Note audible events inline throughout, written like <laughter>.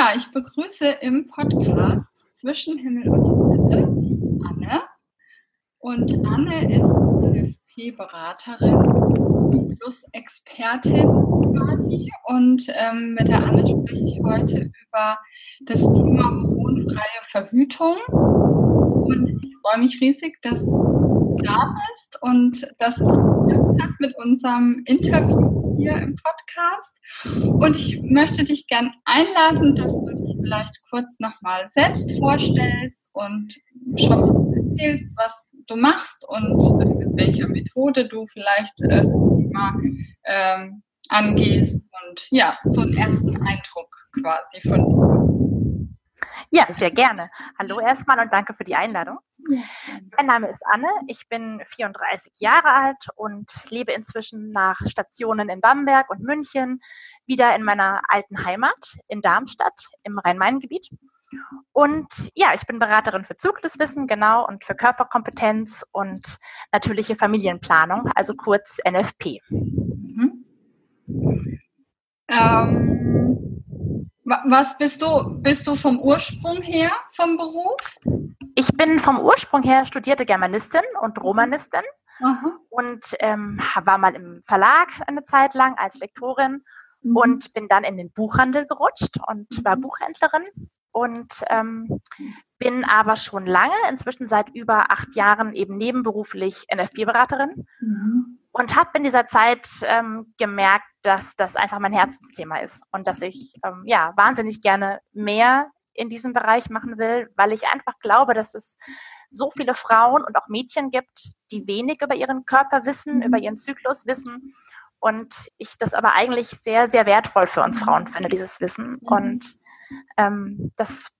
Ja, ich begrüße im Podcast Zwischen Himmel und Erde die Anne. Und Anne ist NFP-Beraterin plus Expertin quasi. Und ähm, mit der Anne spreche ich heute über das Thema hormonfreie Verhütung. Und ich freue mich riesig, dass du da bist und dass es mit unserem Interview hier im Podcast. Und ich möchte dich gern einladen, dass du dich vielleicht kurz nochmal selbst vorstellst und schon erzählst, was du machst und mit welcher Methode du vielleicht äh, mal ähm, angehst und ja, so einen ersten Eindruck quasi von dir. Ja, sehr gerne. Hallo erstmal und danke für die Einladung. <laughs> Mein Name ist Anne, ich bin 34 Jahre alt und lebe inzwischen nach Stationen in Bamberg und München wieder in meiner alten Heimat in Darmstadt im Rhein-Main-Gebiet. Und ja, ich bin Beraterin für Zykluswissen, genau, und für Körperkompetenz und natürliche Familienplanung, also kurz NFP. Mhm. Ähm, was bist du? Bist du vom Ursprung her vom Beruf? Ich bin vom Ursprung her studierte Germanistin und Romanistin mhm. und ähm, war mal im Verlag eine Zeit lang als Lektorin mhm. und bin dann in den Buchhandel gerutscht und war mhm. Buchhändlerin und ähm, bin aber schon lange, inzwischen seit über acht Jahren eben nebenberuflich NFB-Beraterin mhm. und habe in dieser Zeit ähm, gemerkt, dass das einfach mein Herzensthema ist und dass ich ähm, ja wahnsinnig gerne mehr in diesem Bereich machen will, weil ich einfach glaube, dass es so viele Frauen und auch Mädchen gibt, die wenig über ihren Körper wissen, mhm. über ihren Zyklus wissen. Und ich das aber eigentlich sehr, sehr wertvoll für uns Frauen finde, dieses Wissen. Mhm. Und ähm, das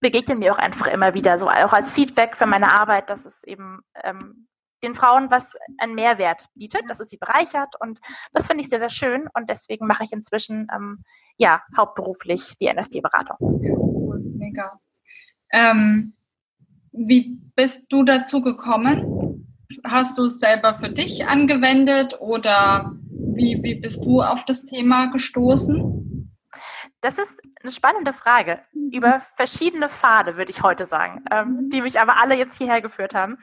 begegnet mir auch einfach immer wieder, so auch als Feedback für meine Arbeit, dass es eben ähm, den Frauen was einen Mehrwert bietet, dass es sie bereichert und das finde ich sehr, sehr schön und deswegen mache ich inzwischen ähm, ja hauptberuflich die NFP-Beratung. Mega. Ähm, wie bist du dazu gekommen? Hast du es selber für dich angewendet oder wie, wie bist du auf das Thema gestoßen? Das ist eine spannende Frage mhm. über verschiedene Pfade, würde ich heute sagen, ähm, mhm. die mich aber alle jetzt hierher geführt haben.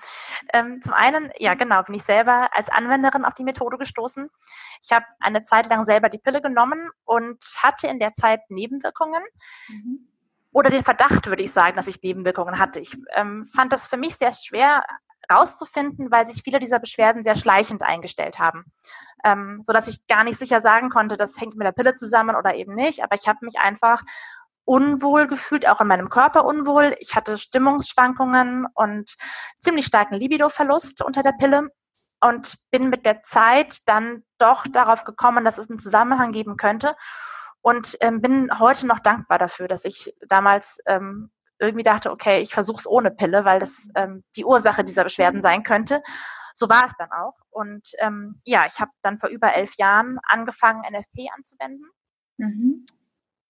Ähm, zum einen, ja genau, bin ich selber als Anwenderin auf die Methode gestoßen. Ich habe eine Zeit lang selber die Pille genommen und hatte in der Zeit Nebenwirkungen. Mhm. Oder den Verdacht, würde ich sagen, dass ich Nebenwirkungen hatte. Ich ähm, fand das für mich sehr schwer rauszufinden, weil sich viele dieser Beschwerden sehr schleichend eingestellt haben ähm, so dass ich gar nicht sicher sagen konnte, das hängt mit der Pille zusammen oder eben nicht. Aber ich habe mich einfach unwohl gefühlt, auch in meinem Körper unwohl. Ich hatte Stimmungsschwankungen und ziemlich starken Libidoverlust unter der Pille und bin mit der Zeit dann doch darauf gekommen, dass es einen Zusammenhang geben könnte und ähm, bin heute noch dankbar dafür, dass ich damals ähm, irgendwie dachte, okay, ich versuche es ohne Pille, weil das ähm, die Ursache dieser Beschwerden sein könnte so war es dann auch. Und ähm, ja, ich habe dann vor über elf Jahren angefangen, NFP anzuwenden. Mhm.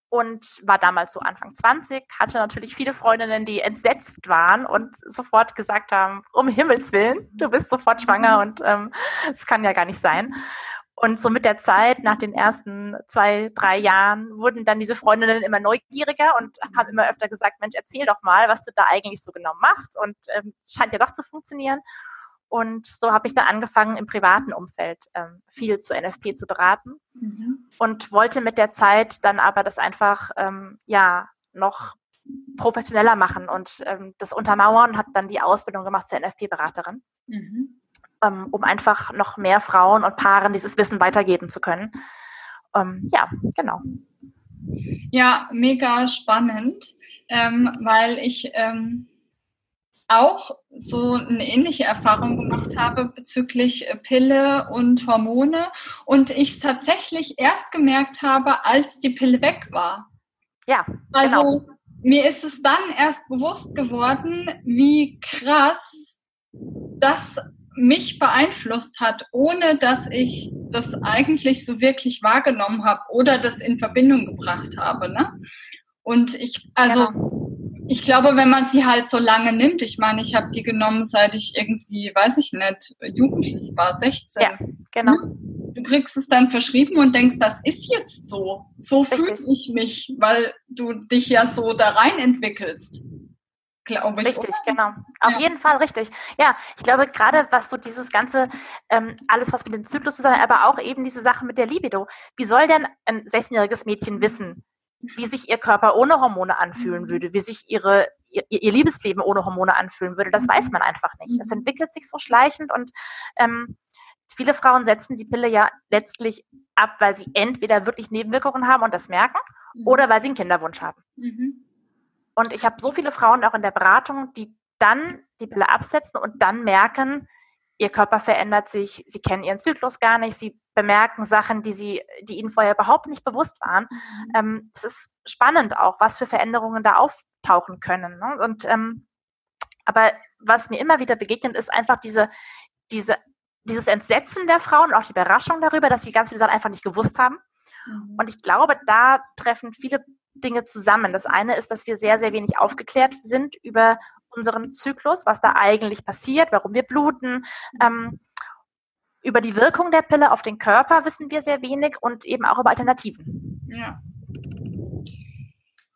Und war damals so Anfang 20, hatte natürlich viele Freundinnen, die entsetzt waren und sofort gesagt haben, um Himmels Willen, du bist sofort schwanger <laughs> und ähm, es ähm, kann ja gar nicht sein. Und so mit der Zeit, nach den ersten zwei, drei Jahren, wurden dann diese Freundinnen immer neugieriger und haben immer öfter gesagt, Mensch, erzähl doch mal, was du da eigentlich so genau machst. Und ähm, scheint ja doch zu funktionieren. Und so habe ich dann angefangen, im privaten Umfeld ähm, viel zu NFP zu beraten mhm. und wollte mit der Zeit dann aber das einfach ähm, ja noch professioneller machen und ähm, das untermauern und habe dann die Ausbildung gemacht zur NFP-Beraterin, mhm. Ähm, um einfach noch mehr Frauen und Paaren dieses Wissen weitergeben zu können. Ähm, ja, genau. Ja, mega spannend, ähm, weil ich ähm, auch so eine ähnliche Erfahrung gemacht habe bezüglich äh, Pille und Hormone und ich es tatsächlich erst gemerkt habe, als die Pille weg war. Ja. Also genau. mir ist es dann erst bewusst geworden, wie krass das mich beeinflusst hat, ohne dass ich das eigentlich so wirklich wahrgenommen habe oder das in Verbindung gebracht habe. Ne? Und ich, also genau ich glaube, wenn man sie halt so lange nimmt, ich meine, ich habe die genommen, seit ich irgendwie, weiß ich nicht, jugendlich war, 16. Ja, genau. du kriegst es dann verschrieben und denkst, das ist jetzt so. So fühle ich mich, weil du dich ja so da rein entwickelst. Glaube ich. Richtig, oder? genau. Auf ja. jeden Fall richtig. Ja, ich glaube gerade, was so dieses ganze, ähm, alles was mit dem Zyklus zusammen, aber auch eben diese Sache mit der Libido. Wie soll denn ein 16-jähriges Mädchen wissen, wie sich ihr Körper ohne Hormone anfühlen mhm. würde, wie sich ihre, ihr, ihr Liebesleben ohne Hormone anfühlen würde? Das weiß man einfach nicht. Es mhm. entwickelt sich so schleichend und ähm, viele Frauen setzen die Pille ja letztlich ab, weil sie entweder wirklich Nebenwirkungen haben und das merken mhm. oder weil sie einen Kinderwunsch haben. Mhm. Und ich habe so viele Frauen auch in der Beratung, die dann die Pille absetzen und dann merken, ihr Körper verändert sich, sie kennen ihren Zyklus gar nicht, sie bemerken Sachen, die sie, die ihnen vorher überhaupt nicht bewusst waren. Mhm. Ähm, es ist spannend auch, was für Veränderungen da auftauchen können. Ne? Und ähm, aber was mir immer wieder begegnet, ist einfach diese, diese, dieses Entsetzen der Frauen und auch die Überraschung darüber, dass sie ganz viele Sachen einfach nicht gewusst haben. Mhm. Und ich glaube, da treffen viele Dinge zusammen. Das eine ist, dass wir sehr, sehr wenig aufgeklärt sind über unseren Zyklus, was da eigentlich passiert, warum wir bluten. Ähm, über die Wirkung der Pille auf den Körper wissen wir sehr wenig und eben auch über Alternativen. Ja.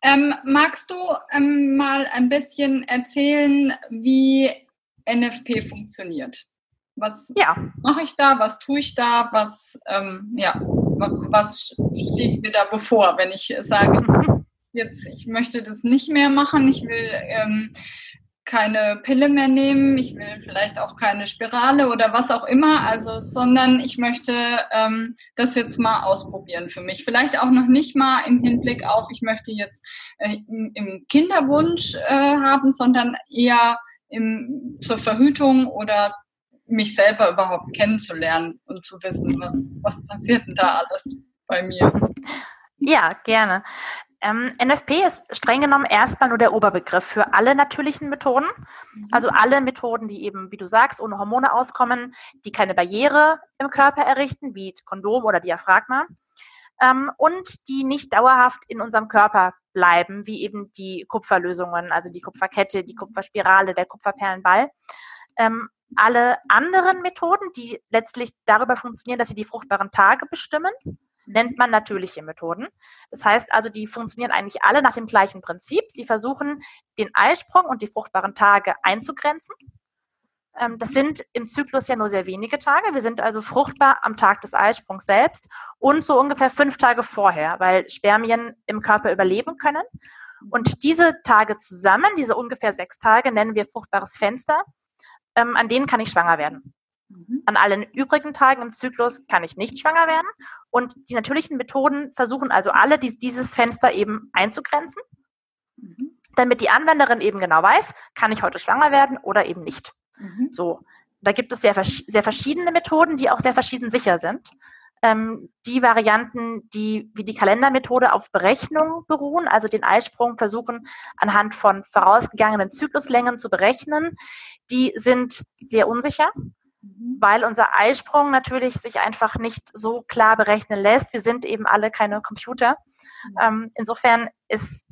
Ähm, magst du ähm, mal ein bisschen erzählen, wie NFP funktioniert? Was ja. mache ich da? Was tue ich da? Was, ähm, ja, was steht mir da bevor, wenn ich sage, <laughs> jetzt, ich möchte das nicht mehr machen, ich will ähm, keine Pille mehr nehmen, ich will vielleicht auch keine Spirale oder was auch immer, also, sondern ich möchte ähm, das jetzt mal ausprobieren für mich. Vielleicht auch noch nicht mal im Hinblick auf, ich möchte jetzt äh, im Kinderwunsch äh, haben, sondern eher im, zur Verhütung oder mich selber überhaupt kennenzulernen und zu wissen, was, was passiert denn da alles bei mir. Ja, gerne. Ähm, NFP ist streng genommen erstmal nur der Oberbegriff für alle natürlichen Methoden. Mhm. Also alle Methoden, die eben, wie du sagst, ohne Hormone auskommen, die keine Barriere im Körper errichten, wie Kondom oder Diaphragma. Ähm, und die nicht dauerhaft in unserem Körper bleiben, wie eben die Kupferlösungen, also die Kupferkette, die Kupferspirale, der Kupferperlenball. Ähm, alle anderen Methoden, die letztlich darüber funktionieren, dass sie die fruchtbaren Tage bestimmen, nennt man natürliche Methoden. Das heißt also, die funktionieren eigentlich alle nach dem gleichen Prinzip. Sie versuchen, den Eisprung und die fruchtbaren Tage einzugrenzen. Ähm, das sind im Zyklus ja nur sehr wenige Tage. Wir sind also fruchtbar am Tag des Eisprungs selbst und so ungefähr fünf Tage vorher, weil Spermien im Körper überleben können. Und diese Tage zusammen, diese ungefähr sechs Tage, nennen wir fruchtbares Fenster. Ähm, an denen kann ich schwanger werden. Mhm. An allen übrigen Tagen im Zyklus kann ich nicht schwanger werden. Und die natürlichen Methoden versuchen also alle, die, dieses Fenster eben einzugrenzen, mhm. damit die Anwenderin eben genau weiß, kann ich heute schwanger werden oder eben nicht. Mhm. So. Da gibt es sehr, sehr verschiedene Methoden, die auch sehr verschieden sicher sind. Ähm, die Varianten, die wie die Kalendermethode auf Berechnung beruhen, also den Eisprung versuchen anhand von vorausgegangenen Zykluslängen zu berechnen, die sind sehr unsicher Mhm. weil unser Eisprung natürlich sich einfach nicht so klar berechnen lässt. Wir sind eben alle keine Computer. Mhm. Ähm, insofern ist,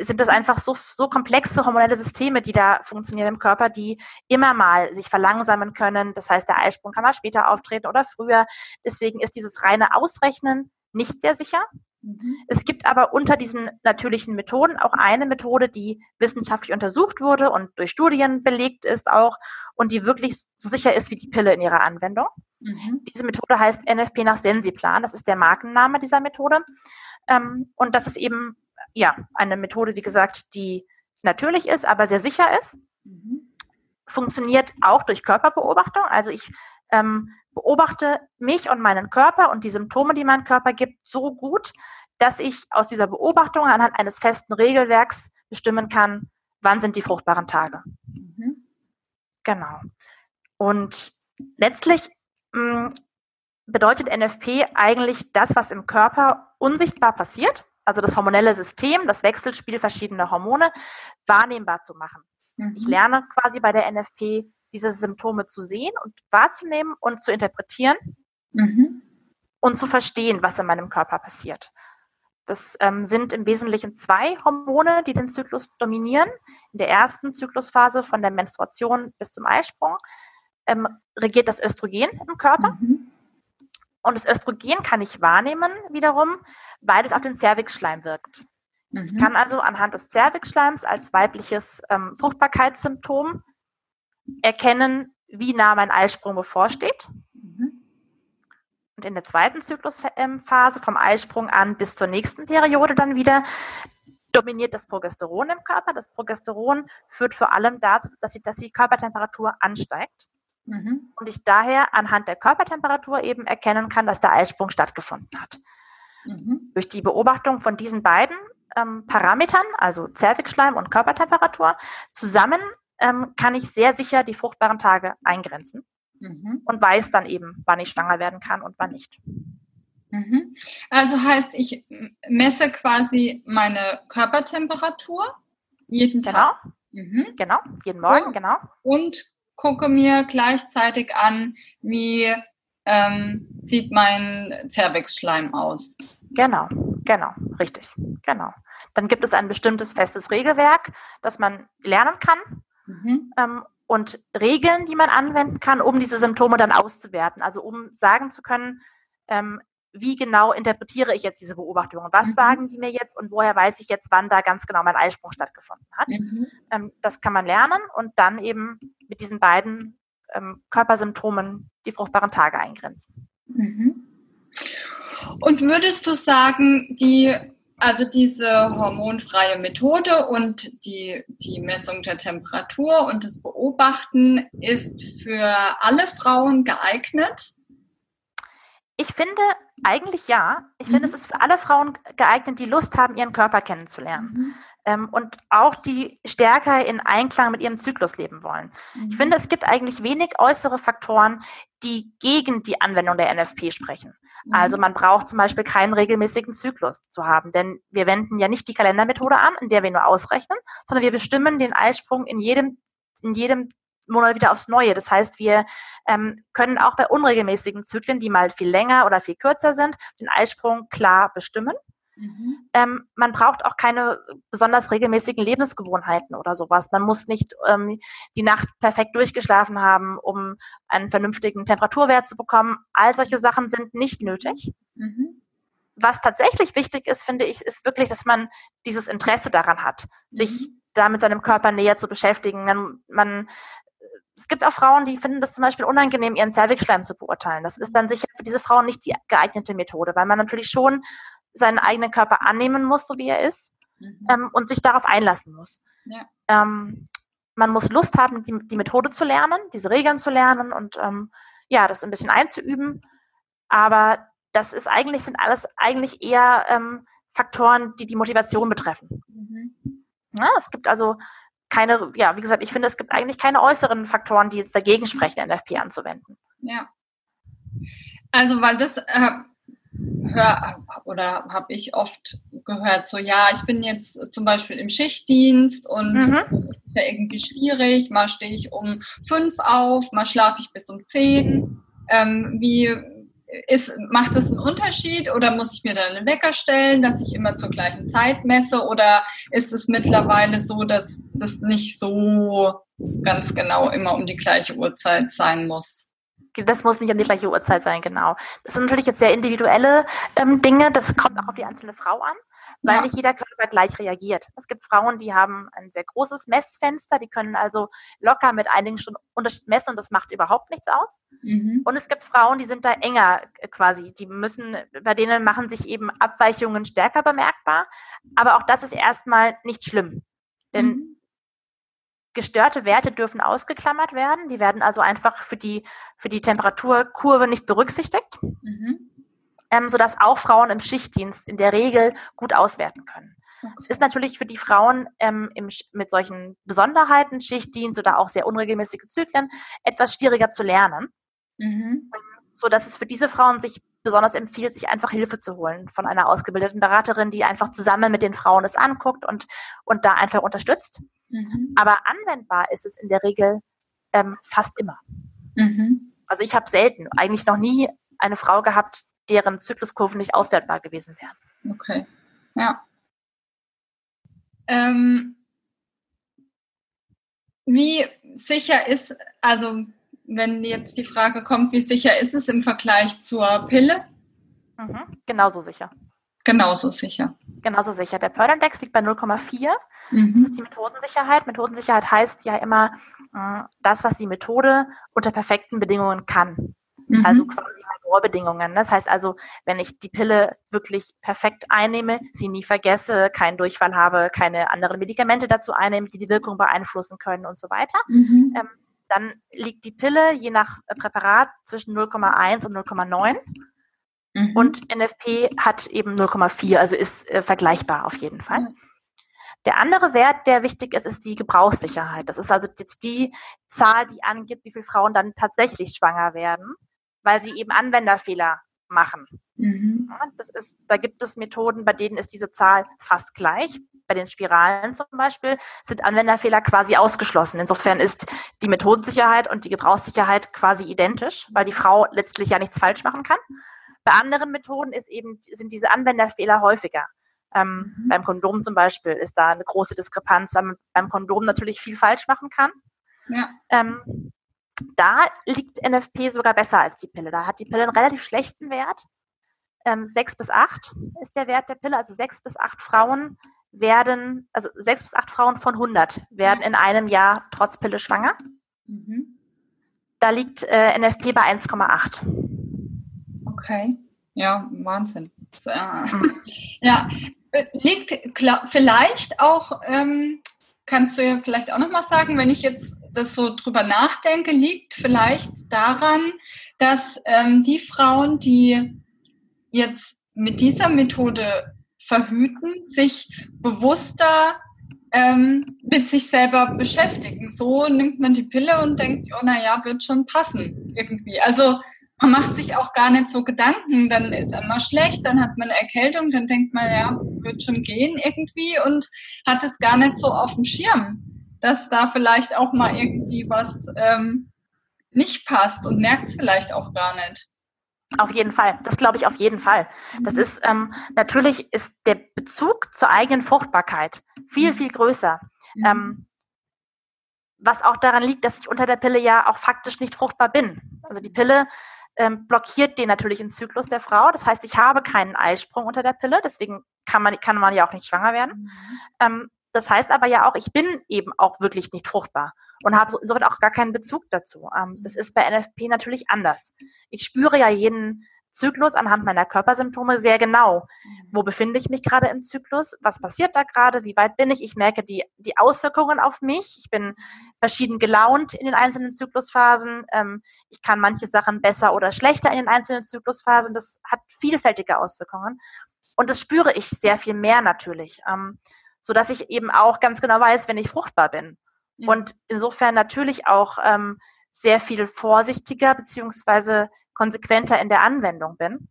sind das einfach so, so komplexe hormonelle Systeme, die da funktionieren im Körper, die immer mal sich verlangsamen können. Das heißt, der Eisprung kann mal später auftreten oder früher. Deswegen ist dieses reine Ausrechnen nicht sehr sicher. Mhm. Es gibt aber unter diesen natürlichen Methoden auch eine Methode, die wissenschaftlich untersucht wurde und durch Studien belegt ist auch und die wirklich so sicher ist wie die Pille in ihrer Anwendung. Mhm. Diese Methode heißt NFP nach Sensiplan. Das ist der Markenname dieser Methode. Ähm, und das ist eben ja eine Methode, wie gesagt, die natürlich ist, aber sehr sicher ist. Mhm. Funktioniert auch durch Körperbeobachtung. Also ich ähm, beobachte mich und meinen Körper und die Symptome, die mein Körper gibt, so gut, dass ich aus dieser Beobachtung anhand eines festen Regelwerks bestimmen kann, wann sind die fruchtbaren Tage. Mhm. Genau. Und letztlich mh, mm, bedeutet NFP eigentlich das, was im Körper unsichtbar passiert, also das hormonelle System, das Wechselspiel verschiedener Hormone, wahrnehmbar zu machen. Mhm. Ich lerne quasi bei der NFP diese Symptome zu sehen und wahrzunehmen und zu interpretieren mhm. und zu verstehen, was in meinem Körper passiert. Das ähm, sind im Wesentlichen zwei Hormone, die den Zyklus dominieren. In der ersten Zyklusphase von der Menstruation bis zum Eisprung ähm, regiert das Östrogen im Körper. Mhm. Und das Östrogen kann ich wahrnehmen wiederum, weil es auf den Zervixschleim wirkt. Mhm. Ich kann also anhand des Zervixschleims als weibliches ähm, Fruchtbarkeitssymptom erkennen, wie nah mein Eisprung bevorsteht. Mhm. Und in der zweiten Zyklusphase vom Eisprung an bis zur nächsten Periode dann wieder dominiert das Progesteron im Körper. Das Progesteron führt vor allem dazu, dass die, dass die Körpertemperatur ansteigt. Mhm. Und ich daher anhand der Körpertemperatur eben erkennen kann, dass der Eisprung stattgefunden hat. Mhm. Durch die Beobachtung von diesen beiden ähm, Parametern, also Zervixschleim und Körpertemperatur, zusammen ähm, kann ich sehr sicher die fruchtbaren Tage eingrenzen mhm. und weiß dann eben, wann ich schwanger werden kann und wann nicht. Mhm. Also heißt, ich messe quasi meine Körpertemperatur jeden genau. Tag. Mhm. Genau, jeden Morgen, und, genau. Und gucke mir gleichzeitig an, wie ähm, sieht mein Zervixschleim aus. Genau, genau, richtig, genau. Dann gibt es ein bestimmtes festes Regelwerk, das man lernen kann. Mhm. Ähm, und Regeln, die man anwenden kann, um diese Symptome dann auszuwerten. Also um sagen zu können, ähm, wie genau interpretiere ich jetzt diese Beobachtungen? Was mhm. sagen die mir jetzt und woher weiß ich jetzt, wann da ganz genau mein Eisprung stattgefunden hat? Mhm. Ähm, das kann man lernen und dann eben mit diesen beiden ähm, Körpersymptomen die fruchtbaren Tage eingrenzen. Mhm. Und würdest du sagen, die also diese hormonfreie Methode und die, die Messung der Temperatur und das Beobachten ist für alle Frauen geeignet? Ich finde eigentlich ja. Ich mhm. finde, es ist für alle Frauen geeignet, die Lust haben, ihren Körper kennenzulernen. Mhm. Ähm, und auch die stärker in Einklang mit ihrem Zyklus leben wollen. Mhm. Ich finde, es gibt eigentlich wenig äußere Faktoren, die gegen die Anwendung der NFP sprechen. Also mhm. man braucht zum Beispiel keinen regelmäßigen Zyklus zu haben, denn wir wenden ja nicht die Kalendermethode an, in der wir nur ausrechnen, sondern wir bestimmen den Eisprung in jedem, in jedem Monat wieder aufs Neue. Das heißt, wir ähm, können auch bei unregelmäßigen Zyklen, die mal viel länger oder viel kürzer sind, den Eisprung klar bestimmen. Mhm. Ähm, man braucht auch keine besonders regelmäßigen Lebensgewohnheiten oder sowas. Man muss nicht ähm, die Nacht perfekt durchgeschlafen haben, um einen vernünftigen Temperaturwert zu bekommen. All solche Sachen sind nicht nötig. Mhm. Was tatsächlich wichtig ist, finde ich, ist wirklich, dass man dieses Interesse daran hat, mhm. sich da mit seinem Körper näher zu beschäftigen. Man, man es gibt auch Frauen, die finden das zum Beispiel unangenehm, ihren Zervixschleim zu beurteilen. Das ist dann sicher für diese Frauen nicht die geeignete Methode, weil man natürlich schon seinen eigenen Körper annehmen muss, so wie er ist, mhm. ähm, und sich darauf einlassen muss. Ja. Ähm, man muss Lust haben, die, die, Methode zu lernen, diese Regeln zu lernen und ähm, ja, das ein bisschen einzuüben. Aber das ist eigentlich, sind alles eigentlich eher ähm, Faktoren, die die Motivation betreffen. Mhm. Ja, es gibt also keine, ja, wie gesagt, ich finde, es gibt eigentlich keine äußeren Faktoren, die jetzt dagegen sprechen, NFP anzuwenden. Ja. Also, weil das äh, hör oder habe ich oft gehört, so ja, ich bin jetzt zum Beispiel im Schichtdienst und mhm. es ist ja irgendwie schwierig, mal stehe ich um fünf auf, mal schlafe ich bis um zehn. Ähm, wie ist, macht das einen Unterschied oder muss ich mir dann einen Wecker stellen, dass ich immer zur gleichen Zeit messe oder ist es mittlerweile so, dass das nicht so ganz genau immer um die gleiche Uhrzeit sein muss? Das muss nicht an die gleiche Uhrzeit sein, genau. Das sind natürlich jetzt sehr individuelle ähm, Dinge, das kommt auch auf die einzelne Frau an, weil ja. nicht jeder Körper gleich reagiert. Es gibt Frauen, die haben ein sehr großes Messfenster, die können also locker mit einigen Stunden Unterschied messen und das macht überhaupt nichts aus. Mhm. Und es gibt Frauen, die sind da enger äh, quasi, die müssen, bei denen machen sich eben Abweichungen stärker bemerkbar, aber auch das ist erstmal nicht schlimm. Denn mhm Gestörte Werte dürfen ausgeklammert werden. Die werden also einfach für die, für die Temperaturkurve nicht berücksichtigt, mhm. ähm, sodass auch Frauen im Schichtdienst in der Regel gut auswerten können. Okay. Es ist natürlich für die Frauen ähm, im, mit solchen Besonderheiten, Schichtdienst oder auch sehr unregelmäßige Zyklen, etwas schwieriger zu lernen. Mhm. So dass es für diese Frauen sich besonders empfiehlt, sich einfach Hilfe zu holen von einer ausgebildeten Beraterin, die einfach zusammen mit den Frauen es anguckt und, und da einfach unterstützt. Mhm. Aber anwendbar ist es in der Regel ähm, fast immer. Mhm. Also ich habe selten, eigentlich noch nie eine Frau gehabt, deren Zykluskurven nicht auswertbar gewesen wären. Okay, ja. Ähm, wie sicher ist, also wenn jetzt die Frage kommt, wie sicher ist es im Vergleich zur Pille? Mhm. Genauso sicher. Genauso sicher. Genauso sicher. Der Pördelindex liegt bei 0,4. Mhm. Das ist die Methodensicherheit. Methodensicherheit heißt ja immer äh, das, was die Methode unter perfekten Bedingungen kann. Mhm. Also quasi Laborbedingungen. Das heißt also, wenn ich die Pille wirklich perfekt einnehme, sie nie vergesse, keinen Durchfall habe, keine anderen Medikamente dazu einnehme, die die Wirkung beeinflussen können und so weiter, mhm. ähm, dann liegt die Pille je nach Präparat zwischen 0,1 und 0,9. Mhm. Und NFP hat eben 0,4, also ist äh, vergleichbar auf jeden Fall. Mhm. Der andere Wert, der wichtig ist, ist die Gebrauchssicherheit. Das ist also jetzt die Zahl, die angibt, wie viele Frauen dann tatsächlich schwanger werden, weil sie eben Anwenderfehler machen. Mhm. Das ist, da gibt es Methoden, bei denen ist diese Zahl fast gleich. Bei den Spiralen zum Beispiel sind Anwenderfehler quasi ausgeschlossen. Insofern ist die Methodensicherheit und die Gebrauchssicherheit quasi identisch, weil die Frau letztlich ja nichts falsch machen kann. Bei anderen Methoden ist eben, sind diese Anwenderfehler häufiger. Ähm, mhm. Beim Kondom zum Beispiel ist da eine große Diskrepanz, weil man beim Kondom natürlich viel falsch machen kann. Ja. Ähm, da liegt NFP sogar besser als die Pille. Da hat die Pille einen relativ schlechten Wert. Ähm, 6 bis 8 ist der Wert der Pille. Also sechs bis acht Frauen werden, also sechs bis acht Frauen von 100 werden in einem Jahr trotz Pille schwanger. Mhm. Da liegt äh, NFP bei 1,8. Okay. Ja, Wahnsinn. <laughs> ja, liegt klar, vielleicht auch, ähm, kannst du ja vielleicht auch nochmal sagen, wenn ich jetzt das so drüber nachdenke, liegt vielleicht daran, dass ähm, die Frauen, die jetzt mit dieser Methode verhüten, sich bewusster ähm, mit sich selber beschäftigen. So nimmt man die Pille und denkt, oh naja, wird schon passen irgendwie. Also man macht sich auch gar nicht so Gedanken, dann ist immer schlecht, dann hat man Erkältung, dann denkt man, ja, wird schon gehen irgendwie und hat es gar nicht so auf dem Schirm, dass da vielleicht auch mal irgendwie was ähm, nicht passt und merkt es vielleicht auch gar nicht. Auf jeden Fall, das glaube ich auf jeden Fall. Das mhm. ist ähm, natürlich ist der Bezug zur eigenen Fruchtbarkeit viel, mhm. viel größer. Mhm. Ähm, was auch daran liegt, dass ich unter der Pille ja auch faktisch nicht fruchtbar bin. Also die Pille ähm, blockiert den natürlichen Zyklus der Frau. Das heißt, ich habe keinen Eisprung unter der Pille, deswegen kann man, kann man ja auch nicht schwanger werden. Mhm. Ähm, das heißt aber ja auch, ich bin eben auch wirklich nicht fruchtbar und habe so, insofern auch gar keinen Bezug dazu. Ähm, das ist bei NFP natürlich anders. Ich spüre ja jeden Zyklus anhand meiner Körpersymptome sehr genau. Wo befinde ich mich gerade im Zyklus? Was passiert da gerade? Wie weit bin ich? Ich merke die, die Auswirkungen auf mich. Ich bin verschieden gelaunt in den einzelnen Zyklusphasen. Ähm, ich kann manche Sachen besser oder schlechter in den einzelnen Zyklusphasen. Das hat vielfältige Auswirkungen. Und das spüre ich sehr viel mehr natürlich, so dass ich eben auch ganz genau weiß, wenn ich fruchtbar bin. Mhm. Und insofern natürlich auch ähm, sehr viel vorsichtiger beziehungsweise konsequenter in der Anwendung bin,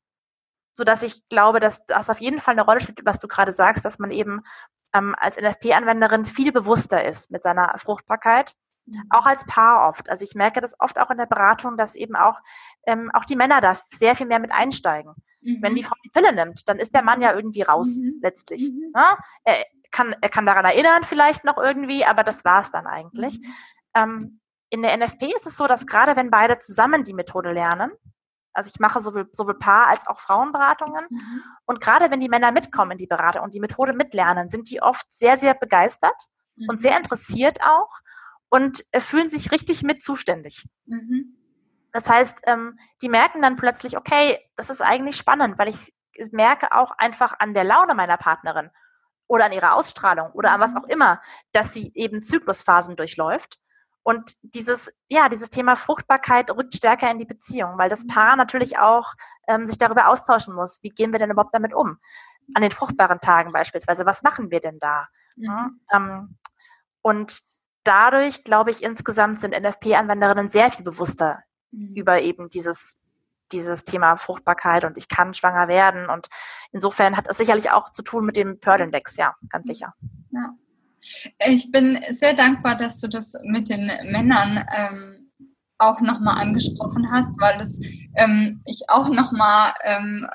so dass ich glaube, dass das auf jeden Fall eine Rolle spielt, was du gerade sagst, dass man eben ähm, als NFP-Anwenderin viel bewusster ist mit seiner Fruchtbarkeit, mhm. auch als Paar oft. Also ich merke das oft auch in der Beratung, dass eben auch ähm, auch die Männer da sehr viel mehr mit einsteigen. Mhm. Wenn die Frau die Pille nimmt, dann ist der Mann ja irgendwie raus mhm. letztlich. Mhm. Ja? Er kann er kann daran erinnern vielleicht noch irgendwie, aber das war es dann eigentlich. Mhm. Ähm, in der NFP ist es so, dass gerade wenn beide zusammen die Methode lernen, also ich mache sowohl, sowohl Paar- als auch Frauenberatungen. Mhm. Und gerade wenn die Männer mitkommen in die Beratung und die Methode mitlernen, sind die oft sehr, sehr begeistert mhm. und sehr interessiert auch und äh, fühlen sich richtig mit zuständig. Mhm. Das heißt, ähm, die merken dann plötzlich, okay, das ist eigentlich spannend, weil ich merke auch einfach an der Laune meiner Partnerin oder an ihrer Ausstrahlung oder an was mhm. auch immer, dass sie eben Zyklusphasen durchläuft. Und dieses, ja, dieses Thema Fruchtbarkeit rückt stärker in die Beziehung, weil das Paar natürlich auch ähm, sich darüber austauschen muss. Wie gehen wir denn überhaupt damit um? An den fruchtbaren Tagen beispielsweise, was machen wir denn da? Mhm. Ähm, und dadurch, glaube ich, insgesamt sind NFP-Anwenderinnen sehr viel bewusster mhm. über eben dieses, dieses Thema Fruchtbarkeit und ich kann schwanger werden. Und insofern hat es sicherlich auch zu tun mit dem Pearl-Index, ja, ganz sicher. Ja. Ich bin sehr dankbar, dass du das mit den Männern ähm, auch nochmal angesprochen hast, weil das ähm, ich auch nochmal ähm,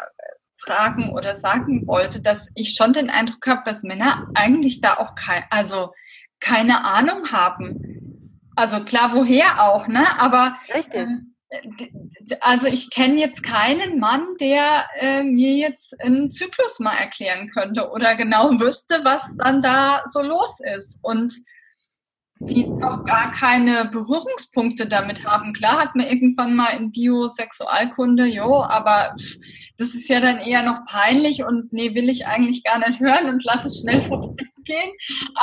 fragen oder sagen wollte, dass ich schon den Eindruck habe, dass Männer eigentlich da auch kein, also keine Ahnung haben. Also klar, woher auch, ne? Aber Richtig. Ähm, also ich kenne jetzt keinen Mann, der äh, mir jetzt einen Zyklus mal erklären könnte oder genau wüsste, was dann da so los ist. Und die auch gar keine Berührungspunkte damit haben. Klar hat man irgendwann mal in Biosexualkunde, jo, aber das ist ja dann eher noch peinlich und nee, will ich eigentlich gar nicht hören und lass es schnell <laughs> vorbeigehen.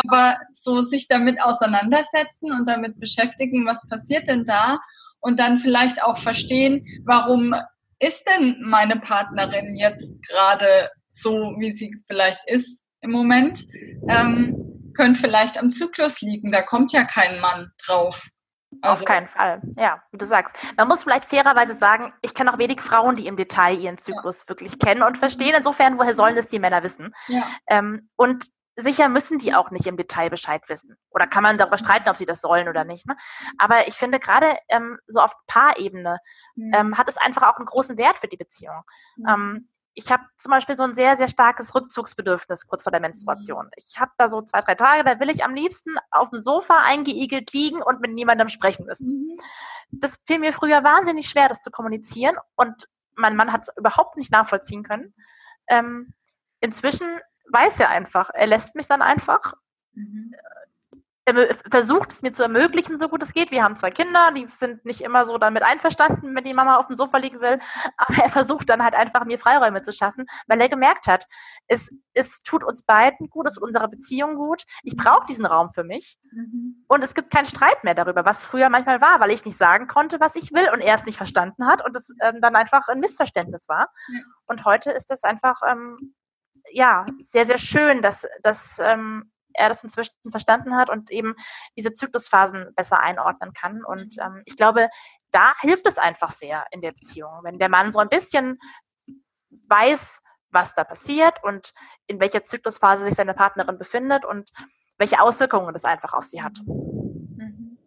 Aber so sich damit auseinandersetzen und damit beschäftigen, was passiert denn da und dann vielleicht auch verstehen, warum ist denn meine Partnerin jetzt gerade so, wie sie vielleicht ist im Moment. Ähm, könnte vielleicht am Zyklus liegen. Da kommt ja kein Mann drauf. Also. Auf keinen Fall. Ja, wie du sagst. Man muss vielleicht fairerweise sagen, ich kenne auch wenig Frauen, die im Detail ihren Zyklus ja. wirklich kennen und verstehen. Insofern, woher sollen das die Männer wissen? Ja. Ähm, und sicher müssen die auch nicht im Detail Bescheid wissen. Oder kann man darüber streiten, ob sie das sollen oder nicht. Ne? Aber ich finde, gerade ähm, so auf Paarebene mhm. ähm, hat es einfach auch einen großen Wert für die Beziehung. Mhm. Ähm, ich habe zum Beispiel so ein sehr, sehr starkes Rückzugsbedürfnis kurz vor der Menstruation. Mhm. Ich habe da so zwei, drei Tage, da will ich am liebsten auf dem Sofa eingeigelt liegen und mit niemandem sprechen müssen. Mhm. Das fiel mir früher wahnsinnig schwer, das zu kommunizieren und mein Mann hat es überhaupt nicht nachvollziehen können. Ähm, inzwischen weiß er einfach, er lässt mich dann einfach. Mhm er versucht es mir zu ermöglichen, so gut es geht. Wir haben zwei Kinder, die sind nicht immer so damit einverstanden, wenn die Mama auf dem Sofa liegen will. <laughs> Aber er versucht dann halt einfach, mir Freiräume zu schaffen, weil er gemerkt hat, es, es tut uns beiden gut, es tut unserer Beziehung gut. Ich brauche diesen Raum für mich. Mhm. Und es gibt keinen Streit mehr darüber, was früher manchmal war, weil ich nicht sagen konnte, was ich will und er es nicht verstanden hat und es ähm, dann einfach ein Missverständnis war. Ja. Und heute ist das einfach, ähm, ja, sehr, sehr schön, dass, dass ähm, er das inzwischen verstanden hat und eben diese Zyklusphasen besser einordnen kann. Und mhm. ähm, ich glaube, da hilft es einfach sehr in der Beziehung, wenn der Mann so ein bisschen weiß, was da passiert und in welcher Zyklusphase sich seine Partnerin befindet und welche Auswirkungen das einfach auf sie hat. Mhm.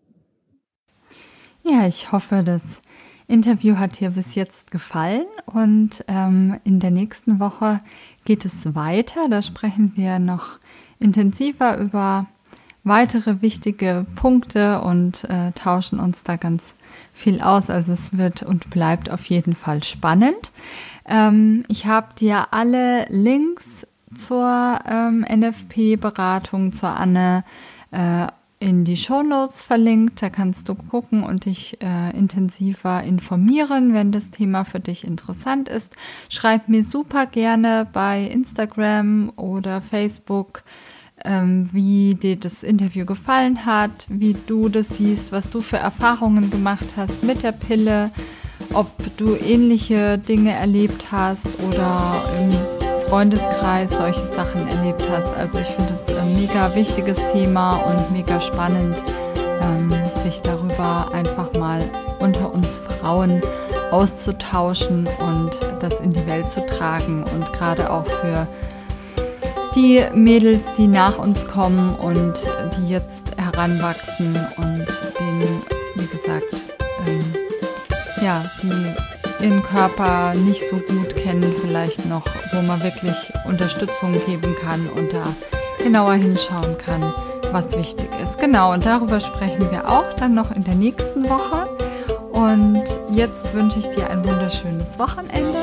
Ja, ich hoffe, das Interview hat dir bis jetzt gefallen und ähm, in der nächsten Woche geht es weiter. Da sprechen wir noch intensiver über weitere wichtige Punkte und äh, tauschen uns da ganz viel aus. Also es wird und bleibt auf jeden Fall spannend. Ähm, ich habe dir alle Links zur ähm, NFP-Beratung, zur Anne, äh, in die Show Notes verlinkt. Da kannst du gucken und dich äh, intensiver informieren, wenn das Thema für dich interessant ist. Schreib mir super gerne bei Instagram oder Facebook ähm, wie dir das Interview gefallen hat, wie du das siehst, was du für Erfahrungen gemacht hast mit der Pille, ob du ähnliche Dinge erlebt hast oder im Freundeskreis solche Sachen erlebt hast. Also ich finde mega wichtiges Thema und mega spannend, ähm, sich darüber einfach mal unter uns Frauen auszutauschen und das in die Welt zu tragen und gerade auch für die Mädels, die nach uns kommen und die jetzt heranwachsen und denen, wie gesagt, ähm, ja, die ihren Körper nicht so gut kennen, vielleicht noch, wo man wirklich Unterstützung geben kann und da genauer hinschauen kann, was wichtig ist. Genau, und darüber sprechen wir auch dann noch in der nächsten Woche. Und jetzt wünsche ich dir ein wunderschönes Wochenende